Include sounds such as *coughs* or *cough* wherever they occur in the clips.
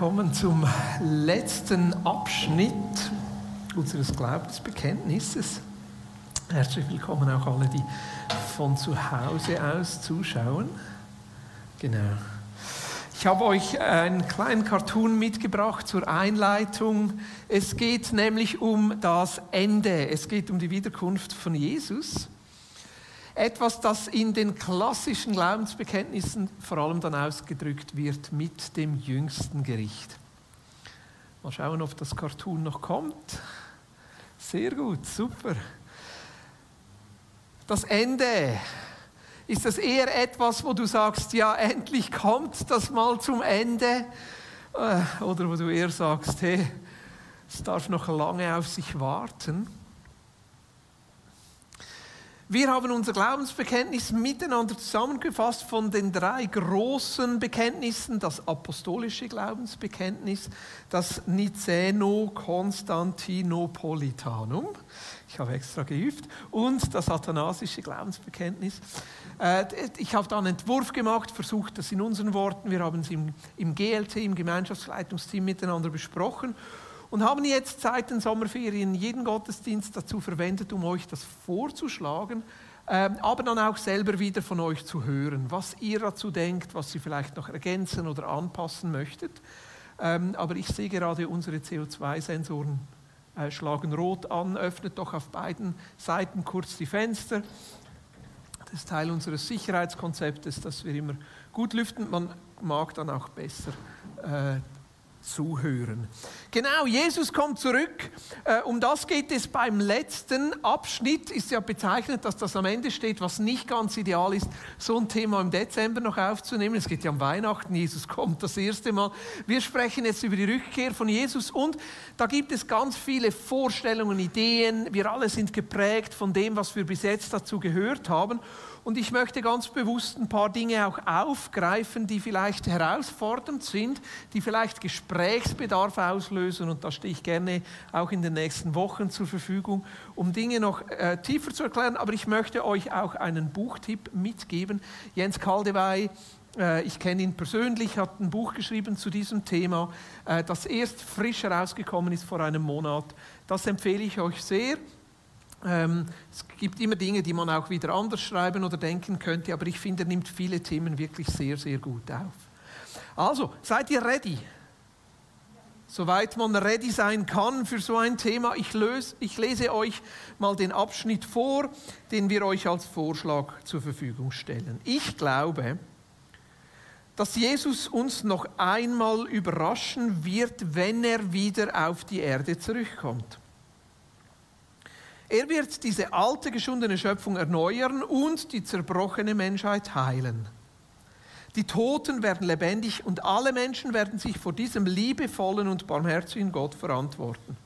willkommen zum letzten Abschnitt unseres Glaubensbekenntnisses. Herzlich willkommen auch alle, die von zu Hause aus zuschauen. Genau. Ich habe euch einen kleinen Cartoon mitgebracht zur Einleitung. Es geht nämlich um das Ende. Es geht um die Wiederkunft von Jesus. Etwas, das in den klassischen Glaubensbekenntnissen vor allem dann ausgedrückt wird mit dem jüngsten Gericht. Mal schauen, ob das Cartoon noch kommt. Sehr gut, super. Das Ende. Ist das eher etwas, wo du sagst, ja, endlich kommt das mal zum Ende? Äh, oder wo du eher sagst, hey, es darf noch lange auf sich warten? Wir haben unser Glaubensbekenntnis miteinander zusammengefasst von den drei großen Bekenntnissen, das apostolische Glaubensbekenntnis, das Niceno-Konstantinopolitanum, ich habe extra geübt, und das athanasische Glaubensbekenntnis. Äh, ich habe da einen Entwurf gemacht, versucht das in unseren Worten, wir haben es im, im GLT, im Gemeinschaftsleitungsteam miteinander besprochen und haben jetzt seit den Sommerferien jeden Gottesdienst dazu verwendet, um euch das vorzuschlagen, ähm, aber dann auch selber wieder von euch zu hören, was ihr dazu denkt, was ihr vielleicht noch ergänzen oder anpassen möchtet. Ähm, aber ich sehe gerade, unsere CO2-Sensoren äh, schlagen rot an. Öffnet doch auf beiden Seiten kurz die Fenster. Das ist Teil unseres Sicherheitskonzeptes, dass wir immer gut lüften. Man mag dann auch besser äh, zuhören. Genau, Jesus kommt zurück. Äh, um das geht es beim letzten Abschnitt. Ist ja bezeichnet, dass das am Ende steht, was nicht ganz ideal ist, so ein Thema im Dezember noch aufzunehmen. Es geht ja um Weihnachten. Jesus kommt das erste Mal. Wir sprechen jetzt über die Rückkehr von Jesus und da gibt es ganz viele Vorstellungen, Ideen. Wir alle sind geprägt von dem, was wir bis jetzt dazu gehört haben. Und ich möchte ganz bewusst ein paar Dinge auch aufgreifen, die vielleicht herausfordernd sind, die vielleicht Gesprächsbedarf auslösen. Und da stehe ich gerne auch in den nächsten Wochen zur Verfügung, um Dinge noch äh, tiefer zu erklären. Aber ich möchte euch auch einen Buchtipp mitgeben. Jens Kaldewey, äh, ich kenne ihn persönlich, hat ein Buch geschrieben zu diesem Thema, äh, das erst frisch herausgekommen ist vor einem Monat. Das empfehle ich euch sehr. Ähm, es gibt immer Dinge, die man auch wieder anders schreiben oder denken könnte, aber ich finde, er nimmt viele Themen wirklich sehr, sehr gut auf. Also, seid ihr ready? Soweit man ready sein kann für so ein Thema. Ich, löse, ich lese euch mal den Abschnitt vor, den wir euch als Vorschlag zur Verfügung stellen. Ich glaube, dass Jesus uns noch einmal überraschen wird, wenn er wieder auf die Erde zurückkommt. Er wird diese alte, geschundene Schöpfung erneuern und die zerbrochene Menschheit heilen. Die Toten werden lebendig und alle Menschen werden sich vor diesem liebevollen und barmherzigen Gott verantworten.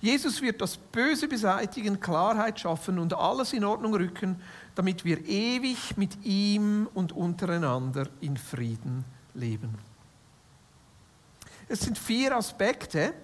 Jesus wird das Böse beseitigen, Klarheit schaffen und alles in Ordnung rücken, damit wir ewig mit ihm und untereinander in Frieden leben. Es sind vier Aspekte,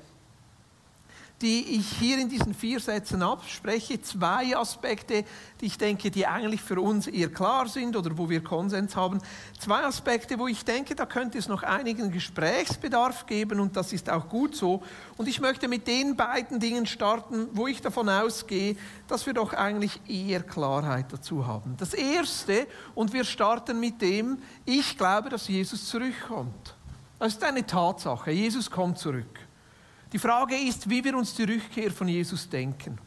die ich hier in diesen vier Sätzen abspreche. Zwei Aspekte, die ich denke, die eigentlich für uns eher klar sind oder wo wir Konsens haben. Zwei Aspekte, wo ich denke, da könnte es noch einigen Gesprächsbedarf geben und das ist auch gut so. Und ich möchte mit den beiden Dingen starten, wo ich davon ausgehe, dass wir doch eigentlich eher Klarheit dazu haben. Das Erste, und wir starten mit dem, ich glaube, dass Jesus zurückkommt. Das ist eine Tatsache. Jesus kommt zurück. Die Frage ist, wie wir uns die Rückkehr von Jesus denken.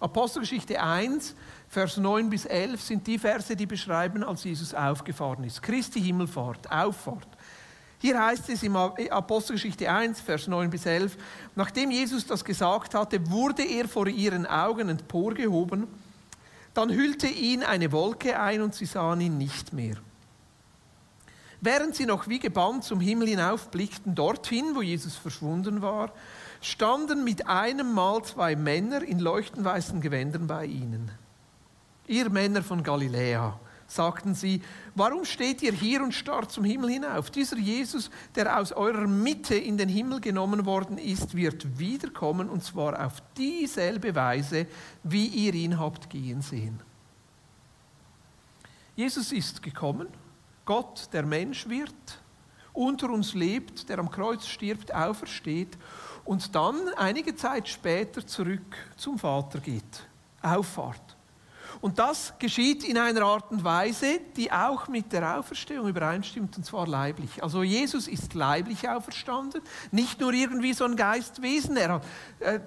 Apostelgeschichte 1, Vers 9 bis 11 sind die Verse, die beschreiben, als Jesus aufgefahren ist. Christi Himmelfahrt, Auffahrt. Hier heißt es in Apostelgeschichte 1, Vers 9 bis 11, nachdem Jesus das gesagt hatte, wurde er vor ihren Augen emporgehoben, dann hüllte ihn eine Wolke ein und sie sahen ihn nicht mehr. Während sie noch wie gebannt zum Himmel hinaufblickten, dorthin, wo Jesus verschwunden war, standen mit einem Mal zwei Männer in leuchtend weißen Gewändern bei ihnen. Ihr Männer von Galiläa, sagten sie, warum steht ihr hier und starrt zum Himmel hinauf? Dieser Jesus, der aus eurer Mitte in den Himmel genommen worden ist, wird wiederkommen und zwar auf dieselbe Weise, wie ihr ihn habt gehen sehen. Jesus ist gekommen Gott, der Mensch wird, unter uns lebt, der am Kreuz stirbt, aufersteht und dann einige Zeit später zurück zum Vater geht. Auffahrt. Und das geschieht in einer Art und Weise, die auch mit der Auferstehung übereinstimmt, und zwar leiblich. Also Jesus ist leiblich auferstanden, nicht nur irgendwie so ein Geistwesen. Er hat äh,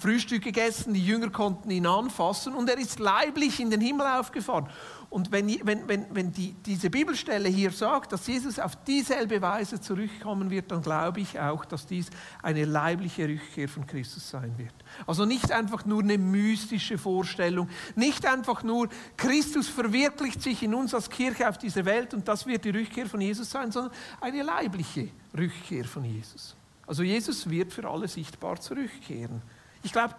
Frühstück gegessen, die Jünger konnten ihn anfassen und er ist leiblich in den Himmel aufgefahren. Und wenn, wenn, wenn, wenn die, diese Bibelstelle hier sagt, dass Jesus auf dieselbe Weise zurückkommen wird, dann glaube ich auch, dass dies eine leibliche Rückkehr von Christus sein wird. Also nicht einfach nur eine mystische Vorstellung, nicht einfach nur Christus verwirklicht sich in uns als Kirche auf dieser Welt und das wird die Rückkehr von Jesus sein, sondern eine leibliche Rückkehr von Jesus. Also Jesus wird für alle sichtbar zurückkehren. Ich glaube,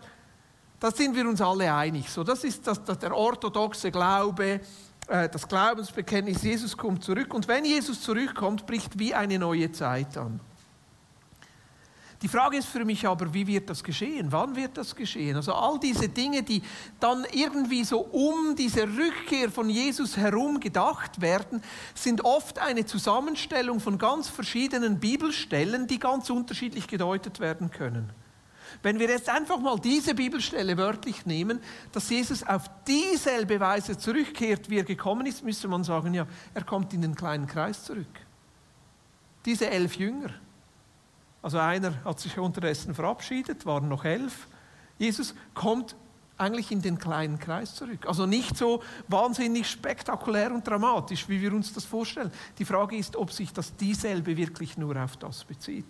da sind wir uns alle einig. So, das ist das, das der orthodoxe Glaube, äh, das Glaubensbekenntnis, Jesus kommt zurück. Und wenn Jesus zurückkommt, bricht wie eine neue Zeit an. Die Frage ist für mich aber, wie wird das geschehen? Wann wird das geschehen? Also all diese Dinge, die dann irgendwie so um diese Rückkehr von Jesus herum gedacht werden, sind oft eine Zusammenstellung von ganz verschiedenen Bibelstellen, die ganz unterschiedlich gedeutet werden können. Wenn wir jetzt einfach mal diese Bibelstelle wörtlich nehmen, dass Jesus auf dieselbe Weise zurückkehrt, wie er gekommen ist, müsste man sagen, ja, er kommt in den kleinen Kreis zurück. Diese elf Jünger, also einer hat sich unterdessen verabschiedet, waren noch elf. Jesus kommt eigentlich in den kleinen Kreis zurück. Also nicht so wahnsinnig spektakulär und dramatisch, wie wir uns das vorstellen. Die Frage ist, ob sich das dieselbe wirklich nur auf das bezieht.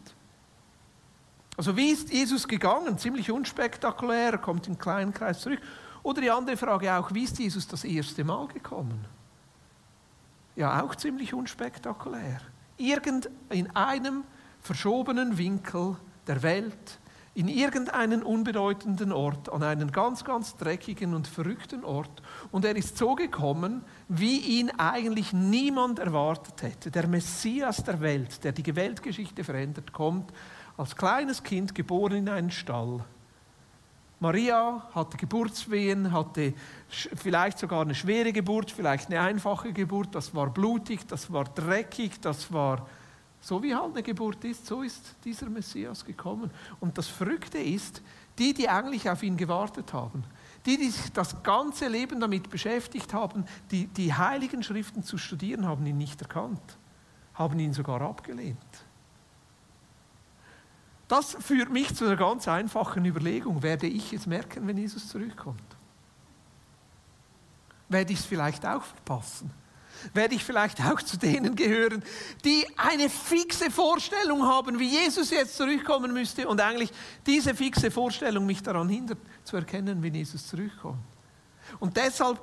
Also wie ist Jesus gegangen? Ziemlich unspektakulär, er kommt im kleinen Kreis zurück. Oder die andere Frage auch, wie ist Jesus das erste Mal gekommen? Ja, auch ziemlich unspektakulär. Irgend in einem verschobenen Winkel der Welt, in irgendeinen unbedeutenden Ort, an einen ganz, ganz dreckigen und verrückten Ort. Und er ist so gekommen, wie ihn eigentlich niemand erwartet hätte. Der Messias der Welt, der die Weltgeschichte verändert, kommt als kleines Kind geboren in einen Stall. Maria hatte Geburtswehen, hatte vielleicht sogar eine schwere Geburt, vielleicht eine einfache Geburt. Das war blutig, das war dreckig, das war so wie halt eine Geburt ist, so ist dieser Messias gekommen. Und das Verrückte ist, die, die eigentlich auf ihn gewartet haben, die, die sich das ganze Leben damit beschäftigt haben, die, die heiligen Schriften zu studieren, haben ihn nicht erkannt, haben ihn sogar abgelehnt. Das führt mich zu einer ganz einfachen Überlegung. Werde ich es merken, wenn Jesus zurückkommt? Werde ich es vielleicht auch verpassen? Werde ich vielleicht auch zu denen gehören, die eine fixe Vorstellung haben, wie Jesus jetzt zurückkommen müsste und eigentlich diese fixe Vorstellung mich daran hindert, zu erkennen, wie Jesus zurückkommt? Und deshalb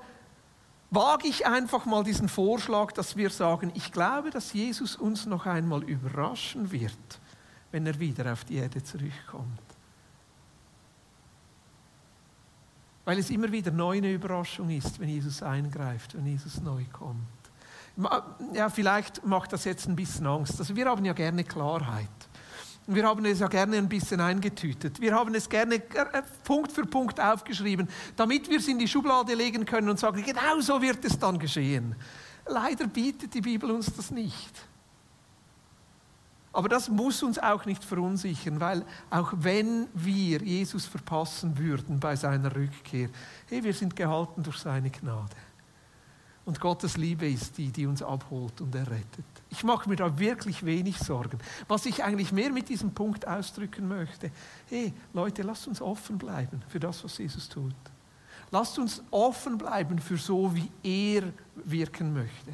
wage ich einfach mal diesen Vorschlag, dass wir sagen, ich glaube, dass Jesus uns noch einmal überraschen wird wenn er wieder auf die Erde zurückkommt. Weil es immer wieder neu eine Überraschung ist, wenn Jesus eingreift, wenn Jesus neu kommt. Ja, vielleicht macht das jetzt ein bisschen Angst. Also wir haben ja gerne Klarheit. Wir haben es ja gerne ein bisschen eingetütet. Wir haben es gerne äh, Punkt für Punkt aufgeschrieben, damit wir es in die Schublade legen können und sagen, genau so wird es dann geschehen. Leider bietet die Bibel uns das nicht. Aber das muss uns auch nicht verunsichern, weil auch wenn wir Jesus verpassen würden bei seiner Rückkehr, hey, wir sind gehalten durch seine Gnade. Und Gottes Liebe ist die, die uns abholt und errettet. Ich mache mir da wirklich wenig Sorgen. Was ich eigentlich mehr mit diesem Punkt ausdrücken möchte, hey Leute, lasst uns offen bleiben für das, was Jesus tut. Lasst uns offen bleiben für so, wie er wirken möchte.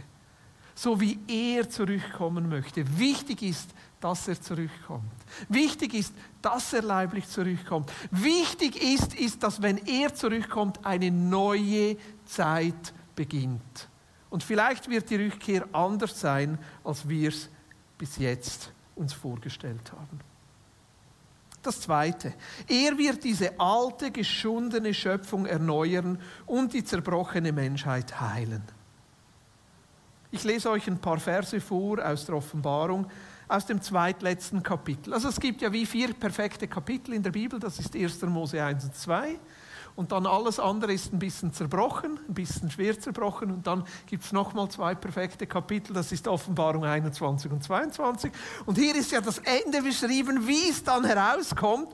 So wie er zurückkommen möchte. Wichtig ist, dass er zurückkommt. Wichtig ist, dass er leiblich zurückkommt. Wichtig ist, ist, dass wenn er zurückkommt, eine neue Zeit beginnt. Und vielleicht wird die Rückkehr anders sein, als wir es bis jetzt uns vorgestellt haben. Das Zweite, er wird diese alte, geschundene Schöpfung erneuern und die zerbrochene Menschheit heilen. Ich lese euch ein paar Verse vor aus der Offenbarung, aus dem zweitletzten Kapitel. Also es gibt ja wie vier perfekte Kapitel in der Bibel, das ist 1. Mose 1 und 2. und dann alles andere ist ein bisschen zerbrochen, ein bisschen schwer zerbrochen und dann gibt es nochmal zwei perfekte Kapitel, das ist Offenbarung 21 und 22 und hier ist ja das Ende beschrieben, wie es dann herauskommt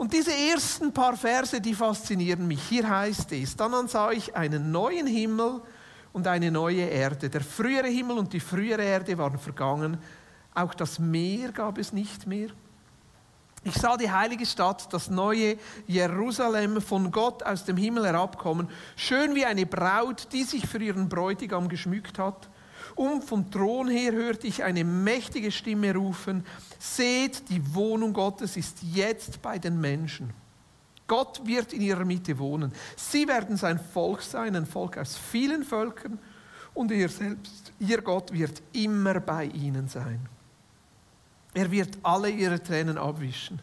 und diese ersten paar Verse, die faszinieren mich. Hier heißt es, dann sah ich einen neuen Himmel und eine neue Erde. Der frühere Himmel und die frühere Erde waren vergangen. Auch das Meer gab es nicht mehr. Ich sah die heilige Stadt, das neue Jerusalem, von Gott aus dem Himmel herabkommen, schön wie eine Braut, die sich für ihren Bräutigam geschmückt hat. Und vom Thron her hörte ich eine mächtige Stimme rufen, seht, die Wohnung Gottes ist jetzt bei den Menschen. Gott wird in ihrer Mitte wohnen. Sie werden sein Volk sein, ein Volk aus vielen Völkern, und er selbst, ihr Gott, wird immer bei ihnen sein. Er wird alle ihre Tränen abwischen.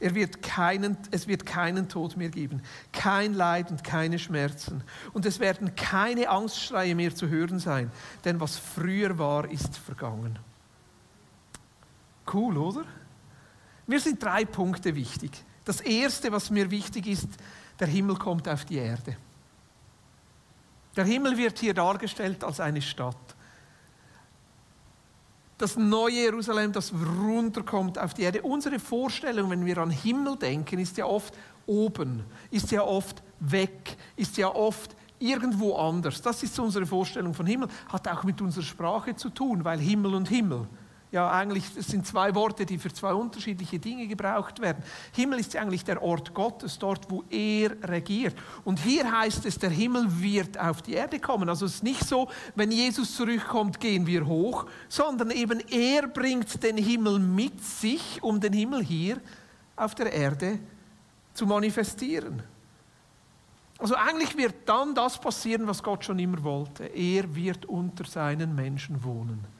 Er wird keinen, es wird keinen Tod mehr geben, kein Leid und keine Schmerzen. Und es werden keine Angstschreie mehr zu hören sein, denn was früher war, ist vergangen. Cool, oder? Mir sind drei Punkte wichtig. Das erste, was mir wichtig ist, der Himmel kommt auf die Erde. Der Himmel wird hier dargestellt als eine Stadt das neue Jerusalem, das runterkommt auf die Erde. Unsere Vorstellung, wenn wir an Himmel denken, ist ja oft oben, ist ja oft weg, ist ja oft irgendwo anders. Das ist unsere Vorstellung von Himmel. Hat auch mit unserer Sprache zu tun, weil Himmel und Himmel ja eigentlich, es sind zwei Worte, die für zwei unterschiedliche Dinge gebraucht werden. Himmel ist eigentlich der Ort Gottes, dort, wo er regiert. Und hier heißt es, der Himmel wird auf die Erde kommen. Also es ist nicht so, wenn Jesus zurückkommt, gehen wir hoch, sondern eben er bringt den Himmel mit sich, um den Himmel hier auf der Erde zu manifestieren. Also eigentlich wird dann das passieren, was Gott schon immer wollte. Er wird unter seinen Menschen wohnen.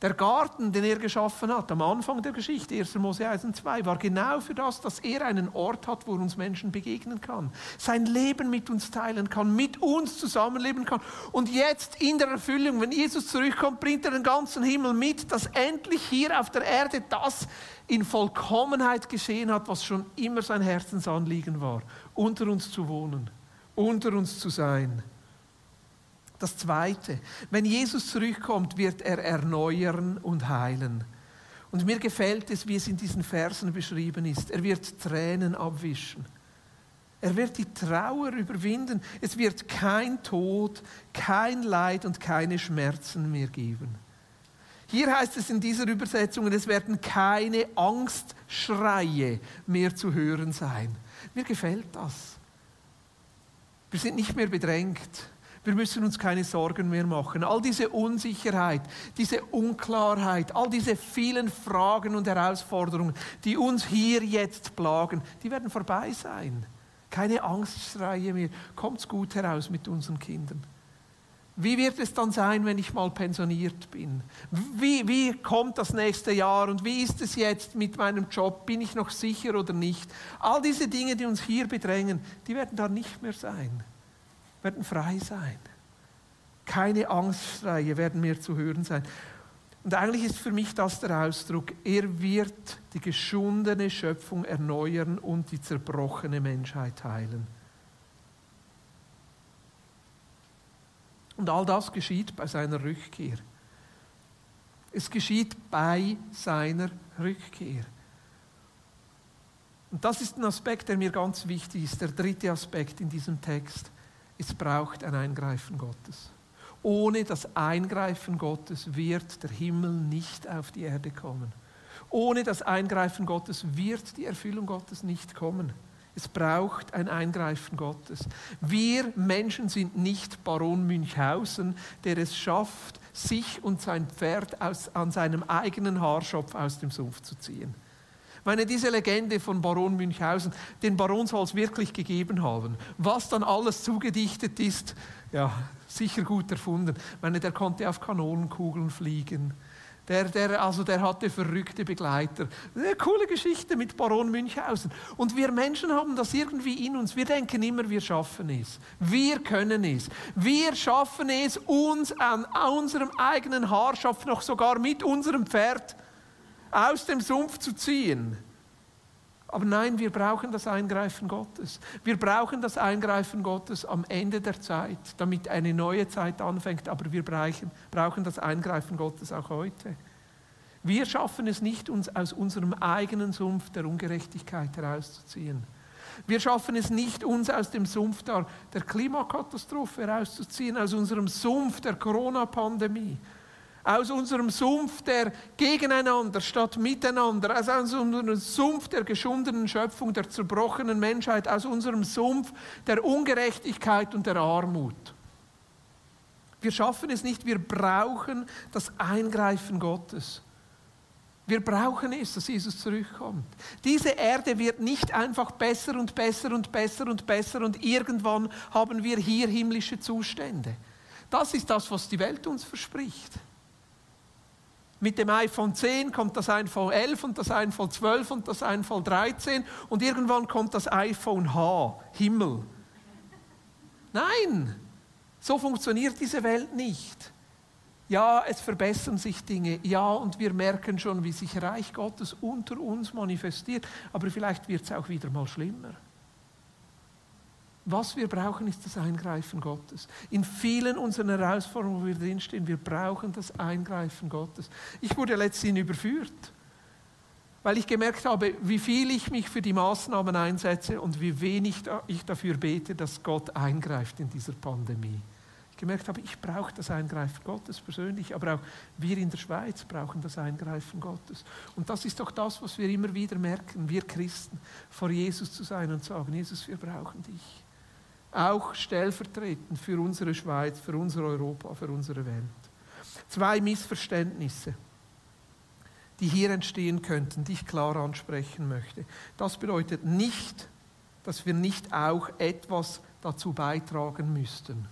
Der Garten, den er geschaffen hat, am Anfang der Geschichte, 1. Mose 1 und 2, war genau für das, dass er einen Ort hat, wo uns Menschen begegnen kann, sein Leben mit uns teilen kann, mit uns zusammenleben kann. Und jetzt in der Erfüllung, wenn Jesus zurückkommt, bringt er den ganzen Himmel mit, dass endlich hier auf der Erde das in Vollkommenheit geschehen hat, was schon immer sein Herzensanliegen war, unter uns zu wohnen, unter uns zu sein. Das Zweite, wenn Jesus zurückkommt, wird er erneuern und heilen. Und mir gefällt es, wie es in diesen Versen beschrieben ist. Er wird Tränen abwischen. Er wird die Trauer überwinden. Es wird kein Tod, kein Leid und keine Schmerzen mehr geben. Hier heißt es in dieser Übersetzung, es werden keine Angstschreie mehr zu hören sein. Mir gefällt das. Wir sind nicht mehr bedrängt. Wir müssen uns keine Sorgen mehr machen. All diese Unsicherheit, diese Unklarheit, all diese vielen Fragen und Herausforderungen, die uns hier jetzt plagen, die werden vorbei sein. Keine Angstschreie mehr. Kommt's gut heraus mit unseren Kindern. Wie wird es dann sein, wenn ich mal pensioniert bin? Wie, wie kommt das nächste Jahr und wie ist es jetzt mit meinem Job? Bin ich noch sicher oder nicht? All diese Dinge, die uns hier bedrängen, die werden da nicht mehr sein werden frei sein. Keine Angstschreie werden mehr zu hören sein. Und eigentlich ist für mich das der Ausdruck, er wird die geschundene Schöpfung erneuern und die zerbrochene Menschheit heilen. Und all das geschieht bei seiner Rückkehr. Es geschieht bei seiner Rückkehr. Und das ist ein Aspekt, der mir ganz wichtig ist, der dritte Aspekt in diesem Text. Es braucht ein Eingreifen Gottes. Ohne das Eingreifen Gottes wird der Himmel nicht auf die Erde kommen. Ohne das Eingreifen Gottes wird die Erfüllung Gottes nicht kommen. Es braucht ein Eingreifen Gottes. Wir Menschen sind nicht Baron Münchhausen, der es schafft, sich und sein Pferd aus, an seinem eigenen Haarschopf aus dem Sumpf zu ziehen meine, diese Legende von Baron Münchhausen, den Baron soll es wirklich gegeben haben. Was dann alles zugedichtet ist, ja, sicher gut erfunden. Ich meine, der konnte auf Kanonenkugeln fliegen. Der, der, also der hatte verrückte Begleiter. Eine coole Geschichte mit Baron Münchhausen. Und wir Menschen haben das irgendwie in uns. Wir denken immer, wir schaffen es. Wir können es. Wir schaffen es, uns an unserem eigenen Haarschopf noch sogar mit unserem Pferd aus dem Sumpf zu ziehen. Aber nein, wir brauchen das Eingreifen Gottes. Wir brauchen das Eingreifen Gottes am Ende der Zeit, damit eine neue Zeit anfängt. Aber wir brauchen, das Eingreifen Gottes auch heute. Wir schaffen es nicht, uns aus unserem eigenen Sumpf der Ungerechtigkeit herauszuziehen. Wir schaffen es nicht, uns aus dem Sumpf der Klimakatastrophe herauszuziehen, aus unserem Sumpf der Corona-Pandemie, aus unserem Sumpf der Gegeneinander statt Miteinander, aus unserem Sumpf der geschundenen Schöpfung, der zerbrochenen Menschheit, aus unserem Sumpf der Ungerechtigkeit und der Armut. Wir schaffen es nicht, wir brauchen das Eingreifen Gottes. Wir brauchen es, dass Jesus zurückkommt. Diese Erde wird nicht einfach besser und besser und besser und besser und irgendwann haben wir hier himmlische Zustände. Das ist das, was die Welt uns verspricht. Mit dem iPhone 10 kommt das iPhone 11 und das iPhone 12 und das iPhone 13 und irgendwann kommt das iPhone H, Himmel. Nein, so funktioniert diese Welt nicht. Ja, es verbessern sich Dinge. Ja, und wir merken schon, wie sich Reich Gottes unter uns manifestiert. Aber vielleicht wird es auch wieder mal schlimmer. Was wir brauchen, ist das Eingreifen Gottes. In vielen unserer Herausforderungen, wo wir drinstehen, wir brauchen das Eingreifen Gottes. Ich wurde letztens überführt, weil ich gemerkt habe, wie viel ich mich für die Maßnahmen einsetze und wie wenig ich dafür bete, dass Gott eingreift in dieser Pandemie. Ich gemerkt habe, ich brauche das Eingreifen Gottes persönlich, aber auch wir in der Schweiz brauchen das Eingreifen Gottes. Und das ist doch das, was wir immer wieder merken, wir Christen, vor Jesus zu sein und sagen, Jesus, wir brauchen dich auch stellvertretend für unsere Schweiz, für unser Europa, für unsere Welt. Zwei Missverständnisse, die hier entstehen könnten, die ich klar ansprechen möchte. Das bedeutet nicht, dass wir nicht auch etwas dazu beitragen müssten.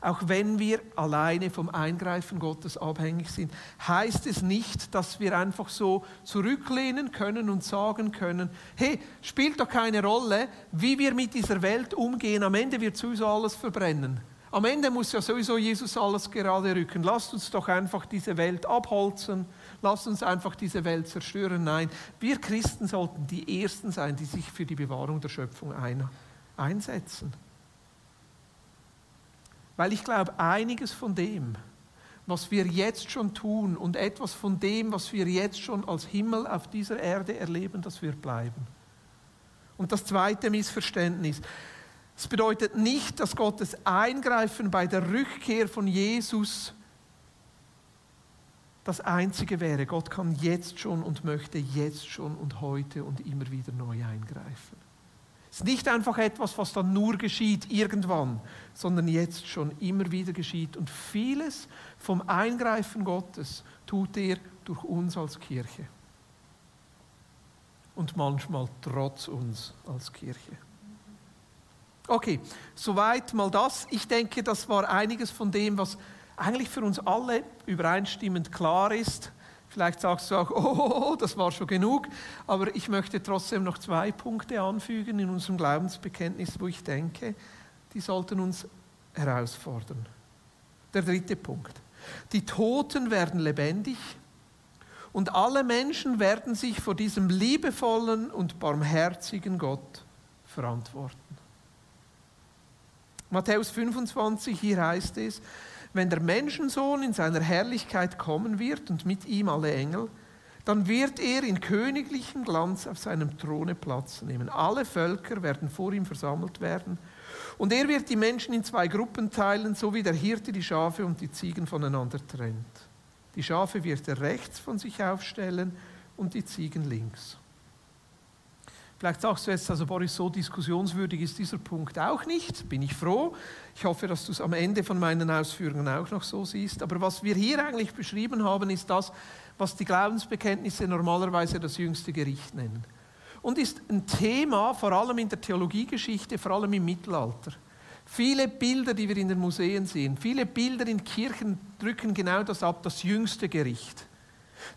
Auch wenn wir alleine vom Eingreifen Gottes abhängig sind, heißt es nicht, dass wir einfach so zurücklehnen können und sagen können, hey, spielt doch keine Rolle, wie wir mit dieser Welt umgehen, am Ende wird sowieso alles verbrennen. Am Ende muss ja sowieso Jesus alles gerade rücken. Lasst uns doch einfach diese Welt abholzen, lasst uns einfach diese Welt zerstören. Nein, wir Christen sollten die Ersten sein, die sich für die Bewahrung der Schöpfung ein einsetzen. Weil ich glaube, einiges von dem, was wir jetzt schon tun und etwas von dem, was wir jetzt schon als Himmel auf dieser Erde erleben, das wird bleiben. Und das zweite Missverständnis. Es bedeutet nicht, dass Gottes Eingreifen bei der Rückkehr von Jesus das Einzige wäre. Gott kann jetzt schon und möchte jetzt schon und heute und immer wieder neu eingreifen. Ist nicht einfach etwas, was dann nur geschieht irgendwann, sondern jetzt schon immer wieder geschieht. Und vieles vom Eingreifen Gottes tut er durch uns als Kirche. Und manchmal trotz uns als Kirche. Okay, soweit mal das. Ich denke, das war einiges von dem, was eigentlich für uns alle übereinstimmend klar ist. Vielleicht sagst du auch, *laughs* oh, das war schon genug, aber ich möchte trotzdem noch zwei Punkte anfügen in unserem Glaubensbekenntnis, wo ich denke, die sollten uns herausfordern. Der dritte Punkt. Die Toten werden lebendig und alle Menschen werden sich vor diesem liebevollen und barmherzigen Gott verantworten. Matthäus 25, hier heißt es, wenn der Menschensohn in seiner Herrlichkeit kommen wird und mit ihm alle Engel, dann wird er in königlichem Glanz auf seinem Throne Platz nehmen. Alle Völker werden vor ihm versammelt werden. Und er wird die Menschen in zwei Gruppen teilen, so wie der Hirte die Schafe und die Ziegen voneinander trennt. Die Schafe wird er rechts von sich aufstellen und die Ziegen links. Vielleicht sagst du jetzt, also Boris, so diskussionswürdig ist dieser Punkt auch nicht. Bin ich froh. Ich hoffe, dass du es am Ende von meinen Ausführungen auch noch so siehst. Aber was wir hier eigentlich beschrieben haben, ist das, was die Glaubensbekenntnisse normalerweise das jüngste Gericht nennen. Und ist ein Thema, vor allem in der Theologiegeschichte, vor allem im Mittelalter. Viele Bilder, die wir in den Museen sehen, viele Bilder in Kirchen drücken genau das ab, das jüngste Gericht.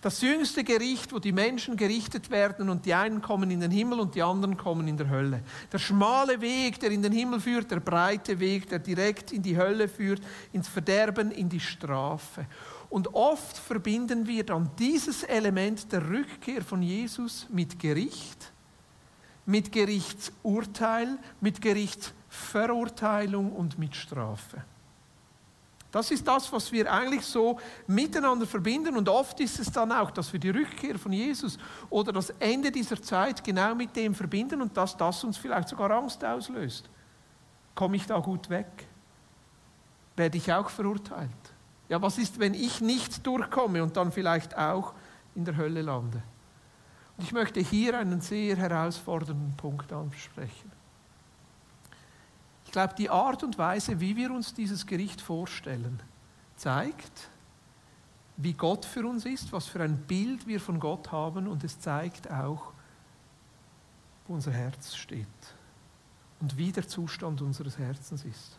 Das jüngste Gericht, wo die Menschen gerichtet werden und die einen kommen in den Himmel und die anderen kommen in der Hölle. Der schmale Weg, der in den Himmel führt, der breite Weg, der direkt in die Hölle führt, ins Verderben, in die Strafe. Und oft verbinden wir dann dieses Element der Rückkehr von Jesus mit Gericht mit Gerichtsurteil, mit Gerichtsverurteilung und mit Strafe. Das ist das, was wir eigentlich so miteinander verbinden. Und oft ist es dann auch, dass wir die Rückkehr von Jesus oder das Ende dieser Zeit genau mit dem verbinden und dass das uns vielleicht sogar Angst auslöst. Komme ich da gut weg? Werde ich auch verurteilt? Ja, was ist, wenn ich nicht durchkomme und dann vielleicht auch in der Hölle lande? Und ich möchte hier einen sehr herausfordernden Punkt ansprechen. Ich glaube, die Art und Weise, wie wir uns dieses Gericht vorstellen, zeigt, wie Gott für uns ist, was für ein Bild wir von Gott haben und es zeigt auch, wo unser Herz steht und wie der Zustand unseres Herzens ist.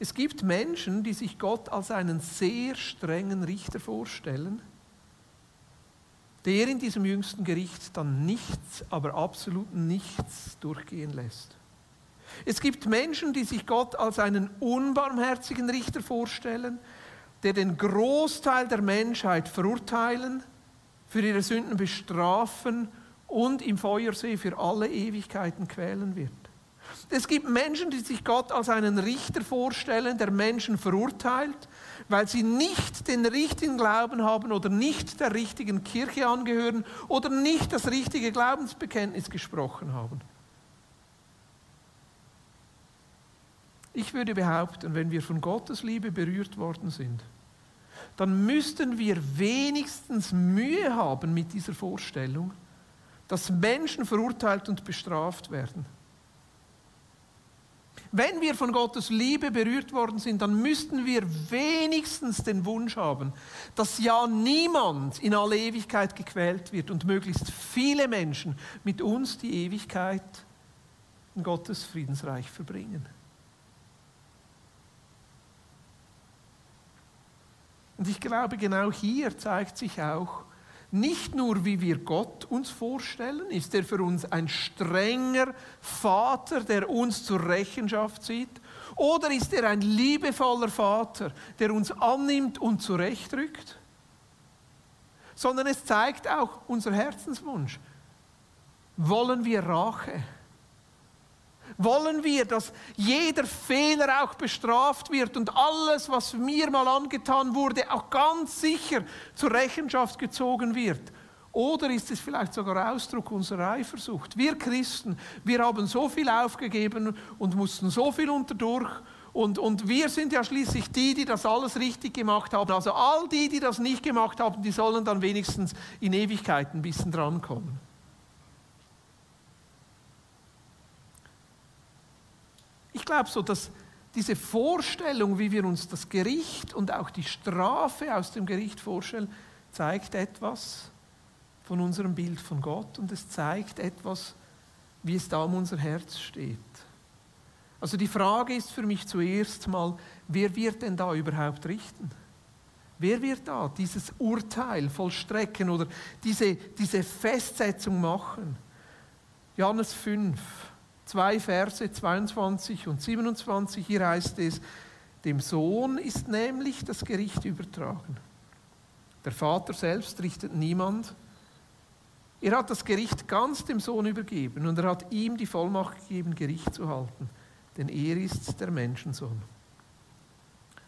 Es gibt Menschen, die sich Gott als einen sehr strengen Richter vorstellen, der in diesem jüngsten Gericht dann nichts, aber absolut nichts durchgehen lässt. Es gibt Menschen, die sich Gott als einen unbarmherzigen Richter vorstellen, der den Großteil der Menschheit verurteilen, für ihre Sünden bestrafen und im Feuersee für alle Ewigkeiten quälen wird. Es gibt Menschen, die sich Gott als einen Richter vorstellen, der Menschen verurteilt, weil sie nicht den richtigen Glauben haben oder nicht der richtigen Kirche angehören oder nicht das richtige Glaubensbekenntnis gesprochen haben. Ich würde behaupten, wenn wir von Gottes Liebe berührt worden sind, dann müssten wir wenigstens Mühe haben mit dieser Vorstellung, dass Menschen verurteilt und bestraft werden. Wenn wir von Gottes Liebe berührt worden sind, dann müssten wir wenigstens den Wunsch haben, dass ja niemand in alle Ewigkeit gequält wird und möglichst viele Menschen mit uns die Ewigkeit in Gottes Friedensreich verbringen. Und ich glaube, genau hier zeigt sich auch, nicht nur, wie wir Gott uns vorstellen, ist er für uns ein strenger Vater, der uns zur Rechenschaft zieht, oder ist er ein liebevoller Vater, der uns annimmt und zurechtrückt, sondern es zeigt auch unser Herzenswunsch. Wollen wir Rache? Wollen wir, dass jeder Fehler auch bestraft wird und alles, was mir mal angetan wurde, auch ganz sicher zur Rechenschaft gezogen wird? Oder ist es vielleicht sogar Ausdruck unserer Eifersucht? Wir Christen, wir haben so viel aufgegeben und mussten so viel unterdurch. Und, und wir sind ja schließlich die, die das alles richtig gemacht haben. Also all die, die das nicht gemacht haben, die sollen dann wenigstens in Ewigkeit ein bisschen drankommen. Ich glaube so, dass diese Vorstellung, wie wir uns das Gericht und auch die Strafe aus dem Gericht vorstellen, zeigt etwas von unserem Bild von Gott und es zeigt etwas, wie es da um unser Herz steht. Also die Frage ist für mich zuerst mal, wer wird denn da überhaupt richten? Wer wird da dieses Urteil vollstrecken oder diese, diese Festsetzung machen? Johannes 5, zwei Verse 22 und 27. Hier heißt es, dem Sohn ist nämlich das Gericht übertragen. Der Vater selbst richtet niemand. Er hat das Gericht ganz dem Sohn übergeben und er hat ihm die Vollmacht gegeben, Gericht zu halten, denn er ist der Menschensohn.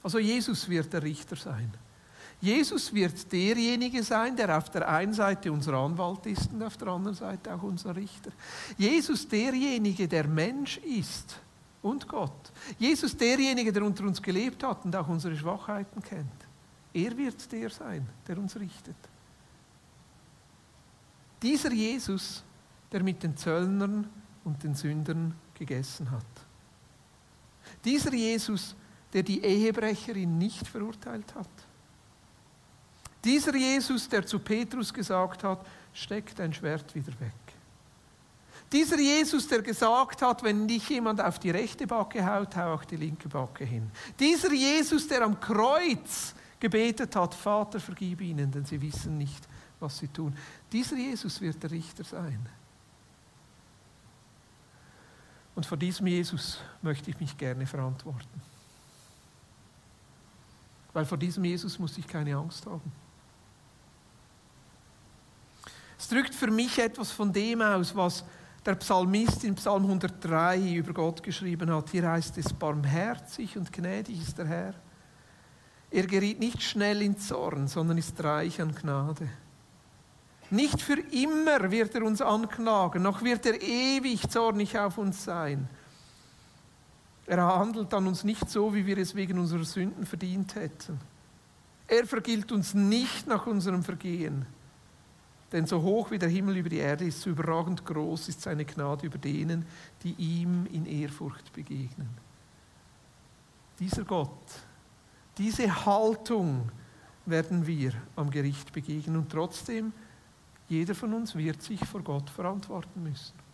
Also Jesus wird der Richter sein. Jesus wird derjenige sein, der auf der einen Seite unser Anwalt ist und auf der anderen Seite auch unser Richter. Jesus derjenige, der Mensch ist und Gott. Jesus derjenige, der unter uns gelebt hat und auch unsere Schwachheiten kennt. Er wird der sein, der uns richtet. Dieser Jesus, der mit den Zöllnern und den Sündern gegessen hat. Dieser Jesus, der die Ehebrecherin nicht verurteilt hat dieser Jesus, der zu Petrus gesagt hat, steck dein Schwert wieder weg. Dieser Jesus, der gesagt hat, wenn dich jemand auf die rechte Backe haut, hau auch die linke Backe hin. Dieser Jesus, der am Kreuz gebetet hat, Vater, vergib ihnen, denn sie wissen nicht, was sie tun. Dieser Jesus wird der Richter sein. Und vor diesem Jesus möchte ich mich gerne verantworten. Weil vor diesem Jesus muss ich keine Angst haben. Es drückt für mich etwas von dem aus, was der Psalmist in Psalm 103 über Gott geschrieben hat. Hier heißt es, barmherzig und gnädig ist der Herr. Er geriet nicht schnell in Zorn, sondern ist reich an Gnade. Nicht für immer wird er uns anklagen, noch wird er ewig zornig auf uns sein. Er handelt an uns nicht so, wie wir es wegen unserer Sünden verdient hätten. Er vergilt uns nicht nach unserem Vergehen denn so hoch wie der Himmel über die Erde ist, so überragend groß ist seine Gnade über denen, die ihm in Ehrfurcht begegnen. Dieser Gott, diese Haltung werden wir am Gericht begegnen und trotzdem, jeder von uns wird sich vor Gott verantworten müssen.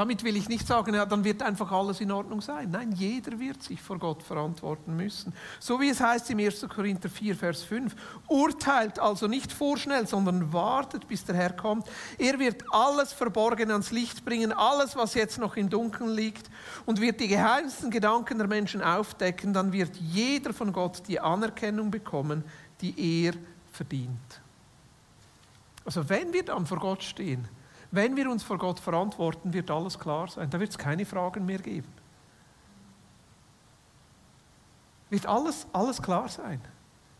Damit will ich nicht sagen, ja, dann wird einfach alles in Ordnung sein. Nein, jeder wird sich vor Gott verantworten müssen. So wie es heißt im 1. Korinther 4, Vers 5. Urteilt also nicht vorschnell, sondern wartet, bis der Herr kommt. Er wird alles Verborgene ans Licht bringen, alles, was jetzt noch im Dunkeln liegt, und wird die geheimsten Gedanken der Menschen aufdecken. Dann wird jeder von Gott die Anerkennung bekommen, die er verdient. Also wenn wir dann vor Gott stehen, wenn wir uns vor Gott verantworten, wird alles klar sein. Da wird es keine Fragen mehr geben. Wird alles, alles klar sein.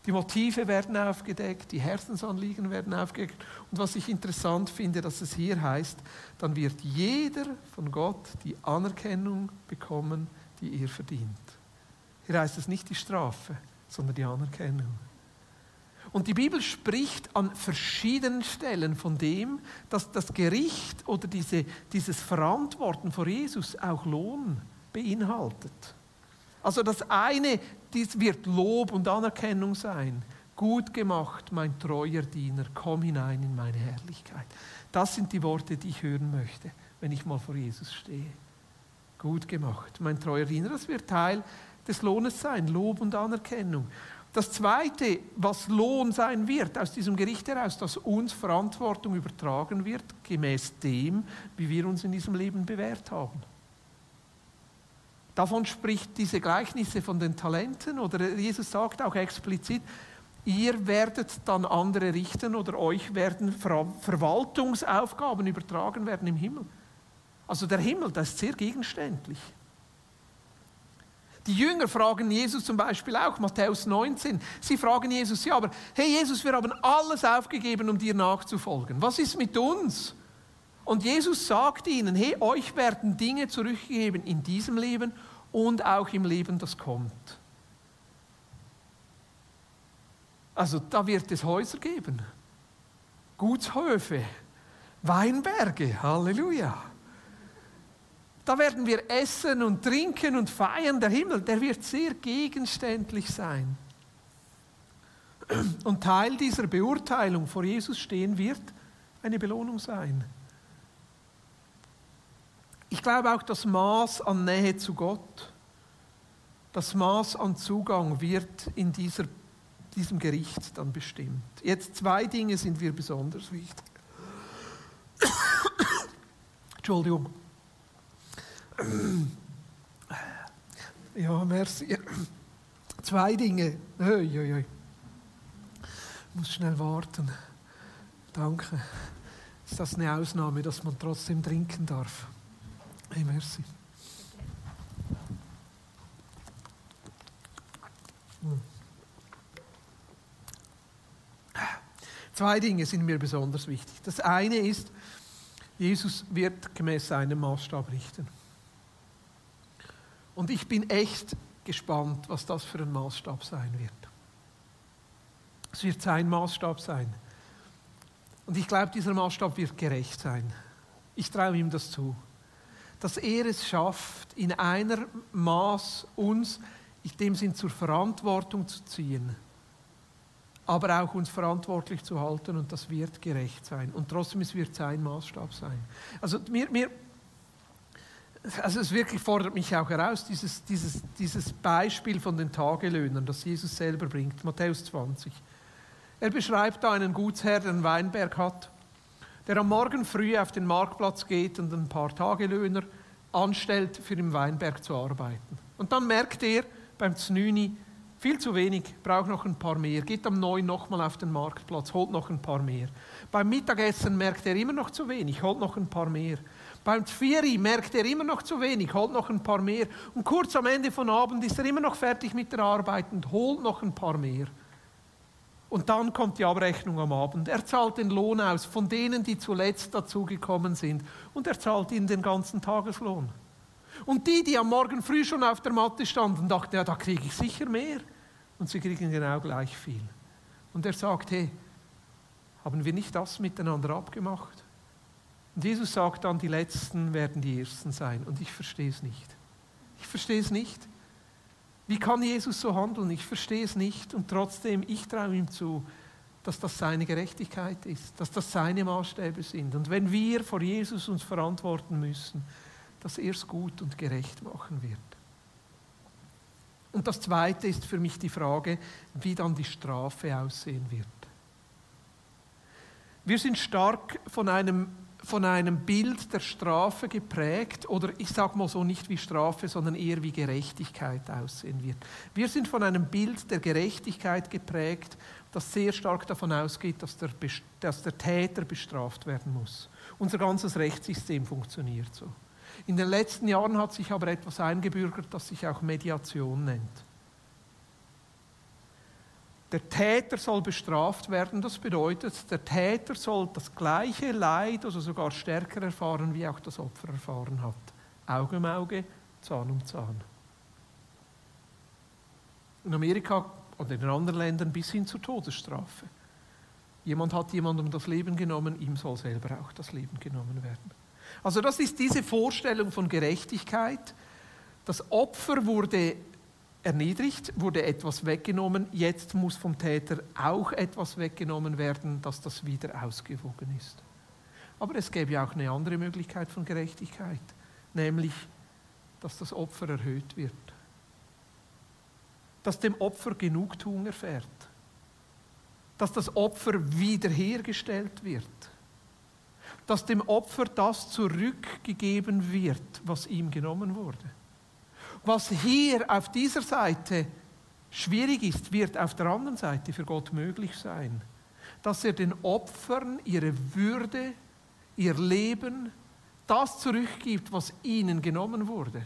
Die Motive werden aufgedeckt, die Herzensanliegen werden aufgedeckt. Und was ich interessant finde, dass es hier heißt, dann wird jeder von Gott die Anerkennung bekommen, die er verdient. Hier heißt es nicht die Strafe, sondern die Anerkennung. Und die Bibel spricht an verschiedenen Stellen von dem, dass das Gericht oder diese, dieses Verantworten vor Jesus auch Lohn beinhaltet. Also das eine, dies wird Lob und Anerkennung sein. Gut gemacht, mein treuer Diener, komm hinein in meine Herrlichkeit. Das sind die Worte, die ich hören möchte, wenn ich mal vor Jesus stehe. Gut gemacht, mein treuer Diener. Das wird Teil des Lohnes sein, Lob und Anerkennung. Das Zweite, was Lohn sein wird aus diesem Gericht heraus, dass uns Verantwortung übertragen wird, gemäß dem, wie wir uns in diesem Leben bewährt haben. Davon spricht diese Gleichnisse von den Talenten oder Jesus sagt auch explizit, ihr werdet dann andere richten oder euch werden Verwaltungsaufgaben übertragen werden im Himmel. Also der Himmel, das ist sehr gegenständlich. Die Jünger fragen Jesus zum Beispiel auch, Matthäus 19. Sie fragen Jesus, ja, aber hey Jesus, wir haben alles aufgegeben, um dir nachzufolgen. Was ist mit uns? Und Jesus sagt ihnen, hey, euch werden Dinge zurückgegeben in diesem Leben und auch im Leben, das kommt. Also da wird es Häuser geben, Gutshöfe, Weinberge, Halleluja. Da werden wir essen und trinken und feiern. Der Himmel, der wird sehr gegenständlich sein. Und Teil dieser Beurteilung vor Jesus stehen wird eine Belohnung sein. Ich glaube auch, das Maß an Nähe zu Gott, das Maß an Zugang wird in dieser, diesem Gericht dann bestimmt. Jetzt zwei Dinge sind wir besonders wichtig. *coughs* Entschuldigung. Ja, merci. Zwei Dinge. Ui, ui, ui. Ich muss schnell warten. Danke. Ist das eine Ausnahme, dass man trotzdem trinken darf? Hey, merci. Hm. Zwei Dinge sind mir besonders wichtig. Das eine ist, Jesus wird gemäß seinem Maßstab richten. Und ich bin echt gespannt, was das für ein Maßstab sein wird. Es wird sein Maßstab sein. Und ich glaube, dieser Maßstab wird gerecht sein. Ich traue ihm das zu. Dass er es schafft, in einer Maß uns in dem Sinn zur Verantwortung zu ziehen, aber auch uns verantwortlich zu halten und das wird gerecht sein. Und trotzdem, es wird sein Maßstab sein. Also mir, mir, also es wirklich fordert mich auch heraus, dieses, dieses, dieses Beispiel von den Tagelöhnern, das Jesus selber bringt, Matthäus 20. Er beschreibt da einen Gutsherr, der einen Weinberg hat, der am Morgen früh auf den Marktplatz geht und ein paar Tagelöhner anstellt, für im Weinberg zu arbeiten. Und dann merkt er beim Znüni, Viel zu wenig, braucht noch ein paar mehr. Geht am 9 nochmal auf den Marktplatz, holt noch ein paar mehr. Beim Mittagessen merkt er immer noch zu wenig, holt noch ein paar mehr. Beim Tfieri merkt er immer noch zu wenig, holt noch ein paar mehr. Und kurz am Ende von Abend ist er immer noch fertig mit der Arbeit und holt noch ein paar mehr. Und dann kommt die Abrechnung am Abend. Er zahlt den Lohn aus von denen, die zuletzt dazugekommen sind. Und er zahlt ihnen den ganzen Tageslohn. Und die, die am Morgen früh schon auf der Matte standen, dachten, ja, da kriege ich sicher mehr. Und sie kriegen genau gleich viel. Und er sagt, hey, haben wir nicht das miteinander abgemacht? Und Jesus sagt dann, die Letzten werden die Ersten sein. Und ich verstehe es nicht. Ich verstehe es nicht. Wie kann Jesus so handeln? Ich verstehe es nicht. Und trotzdem, ich traue ihm zu, dass das seine Gerechtigkeit ist, dass das seine Maßstäbe sind. Und wenn wir vor Jesus uns verantworten müssen, dass er es gut und gerecht machen wird. Und das Zweite ist für mich die Frage, wie dann die Strafe aussehen wird. Wir sind stark von einem, von einem Bild der Strafe geprägt, oder ich sage mal so nicht wie Strafe, sondern eher wie Gerechtigkeit aussehen wird. Wir sind von einem Bild der Gerechtigkeit geprägt, das sehr stark davon ausgeht, dass der, dass der Täter bestraft werden muss. Unser ganzes Rechtssystem funktioniert so. In den letzten Jahren hat sich aber etwas eingebürgert, das sich auch Mediation nennt. Der Täter soll bestraft werden, das bedeutet, der Täter soll das gleiche Leid oder sogar stärker erfahren, wie auch das Opfer erfahren hat. Auge um Auge, Zahn um Zahn. In Amerika oder in anderen Ländern bis hin zur Todesstrafe. Jemand hat jemandem das Leben genommen, ihm soll selber auch das Leben genommen werden. Also das ist diese Vorstellung von Gerechtigkeit. Das Opfer wurde erniedrigt, wurde etwas weggenommen, jetzt muss vom Täter auch etwas weggenommen werden, dass das wieder ausgewogen ist. Aber es gäbe ja auch eine andere Möglichkeit von Gerechtigkeit, nämlich, dass das Opfer erhöht wird, dass dem Opfer Genugtuung erfährt, dass das Opfer wiederhergestellt wird dass dem Opfer das zurückgegeben wird, was ihm genommen wurde. Was hier auf dieser Seite schwierig ist, wird auf der anderen Seite für Gott möglich sein. Dass er den Opfern ihre Würde, ihr Leben, das zurückgibt, was ihnen genommen wurde.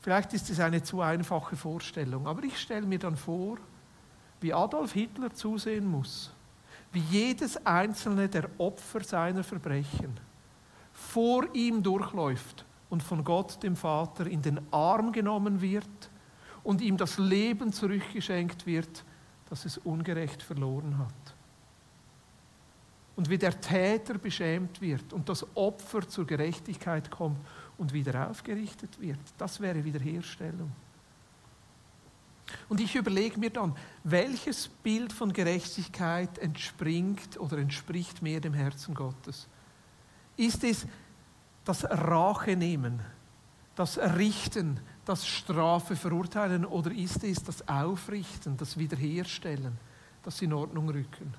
Vielleicht ist es eine zu einfache Vorstellung, aber ich stelle mir dann vor, wie Adolf Hitler zusehen muss, wie jedes einzelne der Opfer seiner Verbrechen vor ihm durchläuft und von Gott dem Vater in den Arm genommen wird und ihm das Leben zurückgeschenkt wird, das es ungerecht verloren hat. Und wie der Täter beschämt wird und das Opfer zur Gerechtigkeit kommt und wieder aufgerichtet wird. Das wäre Wiederherstellung. Und ich überlege mir dann, welches Bild von Gerechtigkeit entspringt oder entspricht mehr dem Herzen Gottes? Ist es das Rache nehmen, das Richten, das Strafe verurteilen oder ist es das Aufrichten, das Wiederherstellen, das in Ordnung rücken?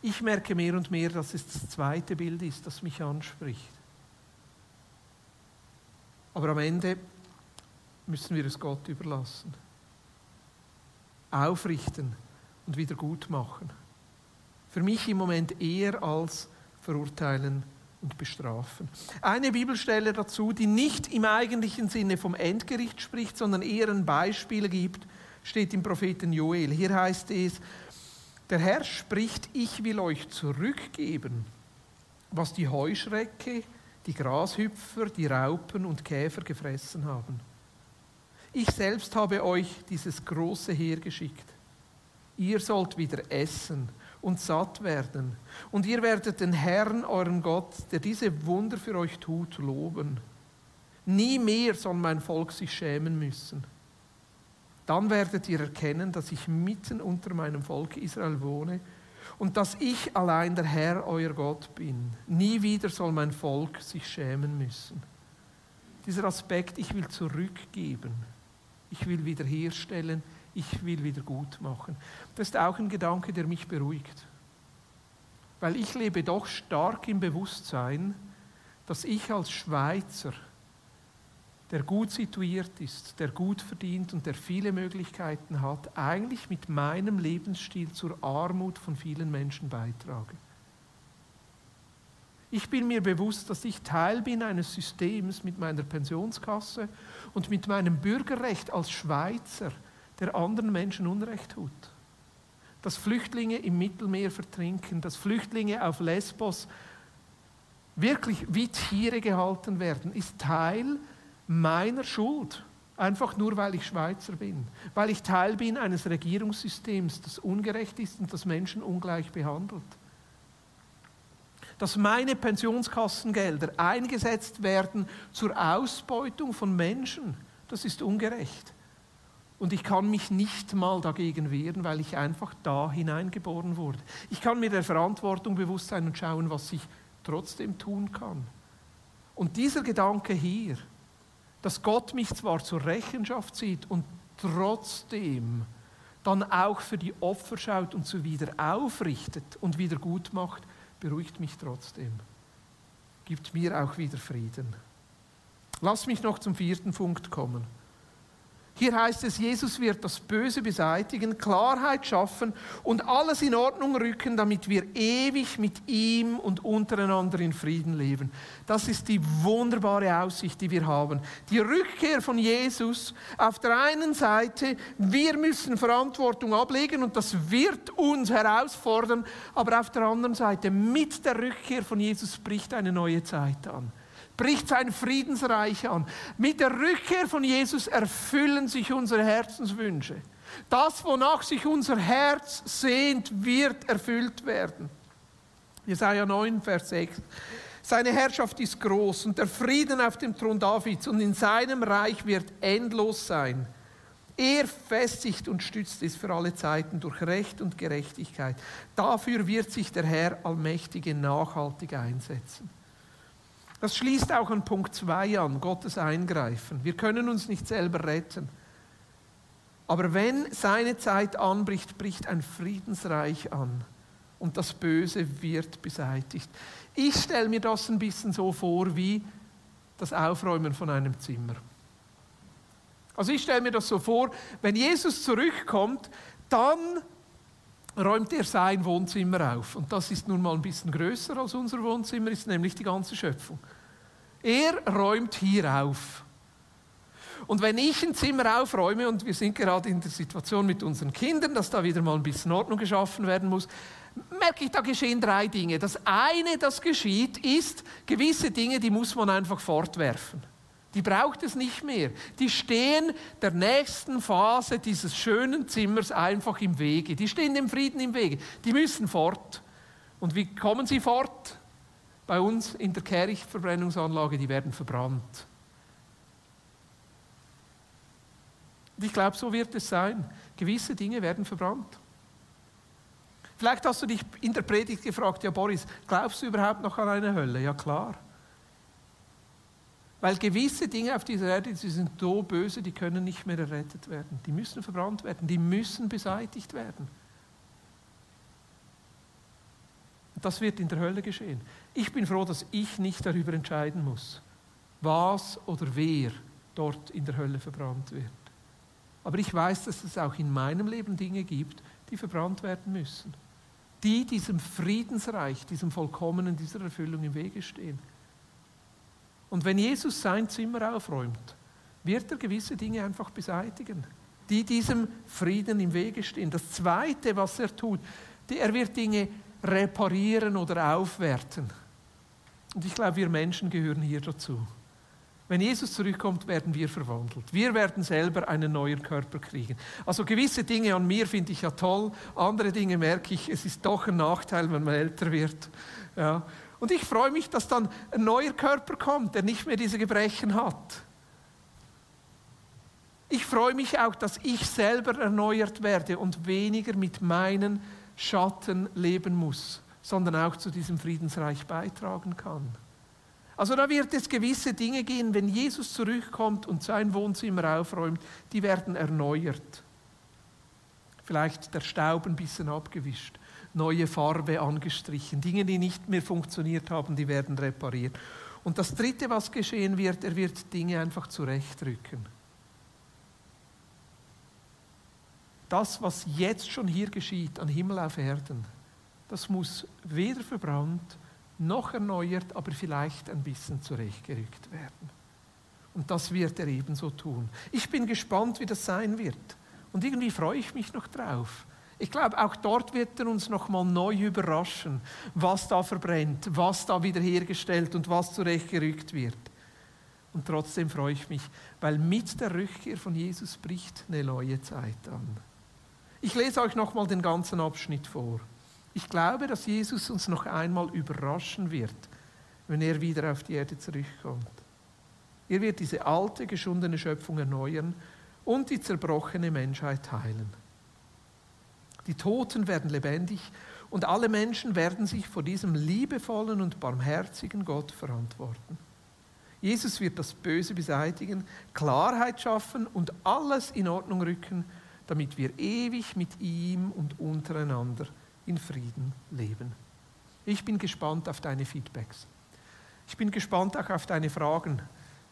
Ich merke mehr und mehr, dass es das zweite Bild ist, das mich anspricht. Aber am Ende müssen wir es Gott überlassen aufrichten und wieder gut machen. Für mich im Moment eher als verurteilen und bestrafen. Eine Bibelstelle dazu, die nicht im eigentlichen Sinne vom Endgericht spricht, sondern eher ein Beispiel gibt, steht im Propheten Joel. Hier heißt es, der Herr spricht, ich will euch zurückgeben, was die Heuschrecke, die Grashüpfer, die Raupen und Käfer gefressen haben. Ich selbst habe euch dieses große Heer geschickt. Ihr sollt wieder essen und satt werden. Und ihr werdet den Herrn, euren Gott, der diese Wunder für euch tut, loben. Nie mehr soll mein Volk sich schämen müssen. Dann werdet ihr erkennen, dass ich mitten unter meinem Volk Israel wohne und dass ich allein der Herr, euer Gott bin. Nie wieder soll mein Volk sich schämen müssen. Dieser Aspekt, ich will zurückgeben ich will wiederherstellen, ich will wieder gut machen. Das ist auch ein Gedanke, der mich beruhigt. Weil ich lebe doch stark im Bewusstsein, dass ich als Schweizer der gut situiert ist, der gut verdient und der viele Möglichkeiten hat, eigentlich mit meinem Lebensstil zur Armut von vielen Menschen beitrage. Ich bin mir bewusst, dass ich Teil bin eines Systems mit meiner Pensionskasse und mit meinem Bürgerrecht als Schweizer, der anderen Menschen Unrecht tut. Dass Flüchtlinge im Mittelmeer vertrinken, dass Flüchtlinge auf Lesbos wirklich wie Tiere gehalten werden, ist Teil meiner Schuld. Einfach nur, weil ich Schweizer bin. Weil ich Teil bin eines Regierungssystems, das ungerecht ist und das Menschen ungleich behandelt. Dass meine Pensionskassengelder eingesetzt werden zur Ausbeutung von Menschen, das ist ungerecht. Und ich kann mich nicht mal dagegen wehren, weil ich einfach da hineingeboren wurde. Ich kann mir der Verantwortung bewusst sein und schauen, was ich trotzdem tun kann. Und dieser Gedanke hier, dass Gott mich zwar zur Rechenschaft zieht und trotzdem dann auch für die Opfer schaut und sie wieder aufrichtet und wieder gut macht, beruhigt mich trotzdem. Gibt mir auch wieder Frieden. Lass mich noch zum vierten Punkt kommen. Hier heißt es, Jesus wird das Böse beseitigen, Klarheit schaffen und alles in Ordnung rücken, damit wir ewig mit ihm und untereinander in Frieden leben. Das ist die wunderbare Aussicht, die wir haben. Die Rückkehr von Jesus auf der einen Seite, wir müssen Verantwortung ablegen und das wird uns herausfordern, aber auf der anderen Seite, mit der Rückkehr von Jesus bricht eine neue Zeit an bricht sein Friedensreich an. Mit der Rückkehr von Jesus erfüllen sich unsere Herzenswünsche. Das, wonach sich unser Herz sehnt, wird erfüllt werden. Jesaja 9, Vers 6. Seine Herrschaft ist groß und der Frieden auf dem Thron Davids und in seinem Reich wird endlos sein. Er festigt und stützt es für alle Zeiten durch Recht und Gerechtigkeit. Dafür wird sich der Herr Allmächtige nachhaltig einsetzen. Das schließt auch an Punkt 2 an, Gottes Eingreifen. Wir können uns nicht selber retten. Aber wenn seine Zeit anbricht, bricht ein Friedensreich an und das Böse wird beseitigt. Ich stelle mir das ein bisschen so vor wie das Aufräumen von einem Zimmer. Also ich stelle mir das so vor, wenn Jesus zurückkommt, dann räumt er sein Wohnzimmer auf. Und das ist nun mal ein bisschen größer als unser Wohnzimmer, ist nämlich die ganze Schöpfung. Er räumt hier auf. Und wenn ich ein Zimmer aufräume, und wir sind gerade in der Situation mit unseren Kindern, dass da wieder mal ein bisschen Ordnung geschaffen werden muss, merke ich, da geschehen drei Dinge. Das eine, das geschieht, ist, gewisse Dinge, die muss man einfach fortwerfen. Die braucht es nicht mehr. Die stehen der nächsten Phase dieses schönen Zimmers einfach im Wege. Die stehen dem Frieden im Wege. Die müssen fort. Und wie kommen sie fort? Bei uns in der Kehrichtverbrennungsanlage, die werden verbrannt. Und ich glaube, so wird es sein. Gewisse Dinge werden verbrannt. Vielleicht hast du dich in der Predigt gefragt, ja Boris, glaubst du überhaupt noch an eine Hölle? Ja klar. Weil gewisse Dinge auf dieser Erde, die sind so böse, die können nicht mehr errettet werden. Die müssen verbrannt werden, die müssen beseitigt werden. Das wird in der Hölle geschehen. Ich bin froh, dass ich nicht darüber entscheiden muss, was oder wer dort in der Hölle verbrannt wird. Aber ich weiß, dass es auch in meinem Leben Dinge gibt, die verbrannt werden müssen. Die diesem Friedensreich, diesem Vollkommenen, dieser Erfüllung im Wege stehen. Und wenn Jesus sein Zimmer aufräumt, wird er gewisse Dinge einfach beseitigen, die diesem Frieden im Wege stehen. Das Zweite, was er tut, er wird Dinge reparieren oder aufwerten. Und ich glaube, wir Menschen gehören hier dazu. Wenn Jesus zurückkommt, werden wir verwandelt. Wir werden selber einen neuen Körper kriegen. Also gewisse Dinge an mir finde ich ja toll, andere Dinge merke ich, es ist doch ein Nachteil, wenn man älter wird. Ja. Und ich freue mich, dass dann ein neuer Körper kommt, der nicht mehr diese Gebrechen hat. Ich freue mich auch, dass ich selber erneuert werde und weniger mit meinen Schatten leben muss, sondern auch zu diesem Friedensreich beitragen kann. Also da wird es gewisse Dinge gehen, wenn Jesus zurückkommt und sein Wohnzimmer aufräumt, die werden erneuert. Vielleicht der Staub ein bisschen abgewischt neue Farbe angestrichen. Dinge, die nicht mehr funktioniert haben, die werden repariert. Und das Dritte, was geschehen wird, er wird Dinge einfach zurechtrücken. Das, was jetzt schon hier geschieht, an Himmel auf Erden, das muss weder verbrannt noch erneuert, aber vielleicht ein bisschen zurechtgerückt werden. Und das wird er ebenso tun. Ich bin gespannt, wie das sein wird. Und irgendwie freue ich mich noch drauf. Ich glaube, auch dort wird er uns noch mal neu überraschen, was da verbrennt, was da wiederhergestellt und was zurechtgerückt wird. Und trotzdem freue ich mich, weil mit der Rückkehr von Jesus bricht eine neue Zeit an. Ich lese euch noch mal den ganzen Abschnitt vor. Ich glaube, dass Jesus uns noch einmal überraschen wird, wenn er wieder auf die Erde zurückkommt. Er wird diese alte, geschundene Schöpfung erneuern und die zerbrochene Menschheit heilen. Die Toten werden lebendig und alle Menschen werden sich vor diesem liebevollen und barmherzigen Gott verantworten. Jesus wird das Böse beseitigen, Klarheit schaffen und alles in Ordnung rücken, damit wir ewig mit ihm und untereinander in Frieden leben. Ich bin gespannt auf deine Feedbacks. Ich bin gespannt auch auf deine Fragen.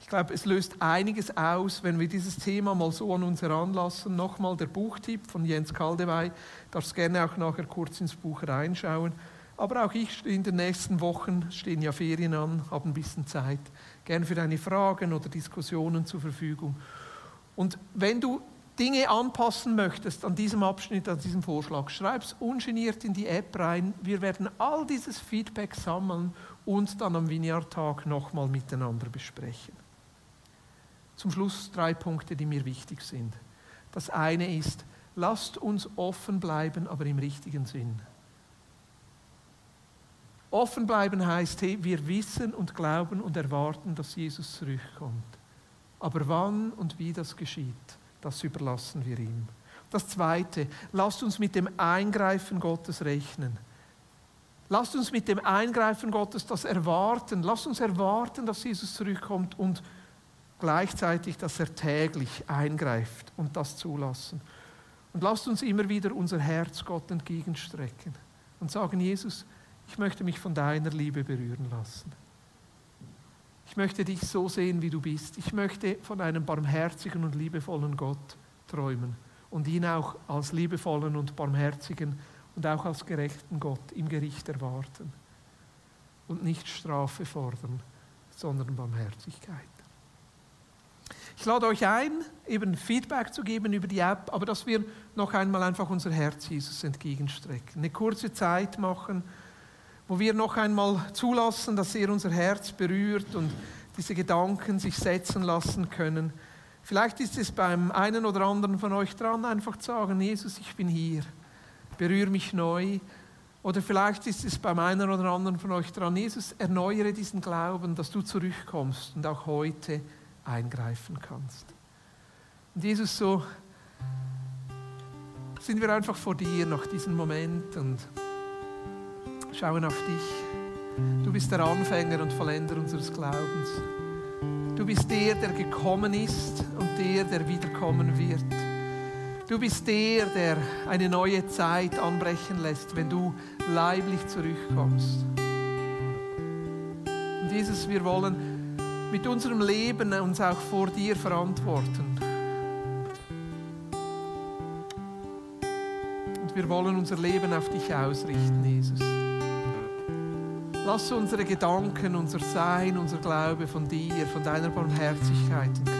Ich glaube, es löst einiges aus, wenn wir dieses Thema mal so an uns heranlassen. Nochmal der Buchtipp von Jens Kaldewey. Darfst gerne auch nachher kurz ins Buch reinschauen. Aber auch ich in den nächsten Wochen stehen ja Ferien an, habe ein bisschen Zeit. Gerne für deine Fragen oder Diskussionen zur Verfügung. Und wenn du Dinge anpassen möchtest an diesem Abschnitt, an diesem Vorschlag, schreib es ungeniert in die App rein. Wir werden all dieses Feedback sammeln und dann am Vineyard-Tag nochmal miteinander besprechen. Zum Schluss drei Punkte, die mir wichtig sind. Das eine ist, lasst uns offen bleiben, aber im richtigen Sinn. Offen bleiben heißt, hey, wir wissen und glauben und erwarten, dass Jesus zurückkommt. Aber wann und wie das geschieht, das überlassen wir ihm. Das Zweite, lasst uns mit dem Eingreifen Gottes rechnen. Lasst uns mit dem Eingreifen Gottes das erwarten. Lasst uns erwarten, dass Jesus zurückkommt und gleichzeitig, dass er täglich eingreift und das zulassen. Und lasst uns immer wieder unser Herz Gott entgegenstrecken und sagen, Jesus, ich möchte mich von deiner Liebe berühren lassen. Ich möchte dich so sehen, wie du bist. Ich möchte von einem barmherzigen und liebevollen Gott träumen und ihn auch als liebevollen und barmherzigen und auch als gerechten Gott im Gericht erwarten. Und nicht Strafe fordern, sondern Barmherzigkeit. Ich lade euch ein, eben Feedback zu geben über die App, aber dass wir noch einmal einfach unser Herz Jesus entgegenstrecken. Eine kurze Zeit machen, wo wir noch einmal zulassen, dass er unser Herz berührt und diese Gedanken sich setzen lassen können. Vielleicht ist es beim einen oder anderen von euch dran, einfach zu sagen, Jesus, ich bin hier, berühre mich neu. Oder vielleicht ist es beim einen oder anderen von euch dran, Jesus, erneuere diesen Glauben, dass du zurückkommst und auch heute eingreifen kannst. Und Jesus, so sind wir einfach vor dir nach diesem Moment und schauen auf dich. Du bist der Anfänger und Vollender unseres Glaubens. Du bist der, der gekommen ist und der, der wiederkommen wird. Du bist der, der eine neue Zeit anbrechen lässt, wenn du leiblich zurückkommst. Und Jesus, wir wollen mit unserem Leben uns auch vor dir verantworten. Und wir wollen unser Leben auf dich ausrichten, Jesus. Lass unsere Gedanken, unser Sein, unser Glaube von dir, von deiner Barmherzigkeit und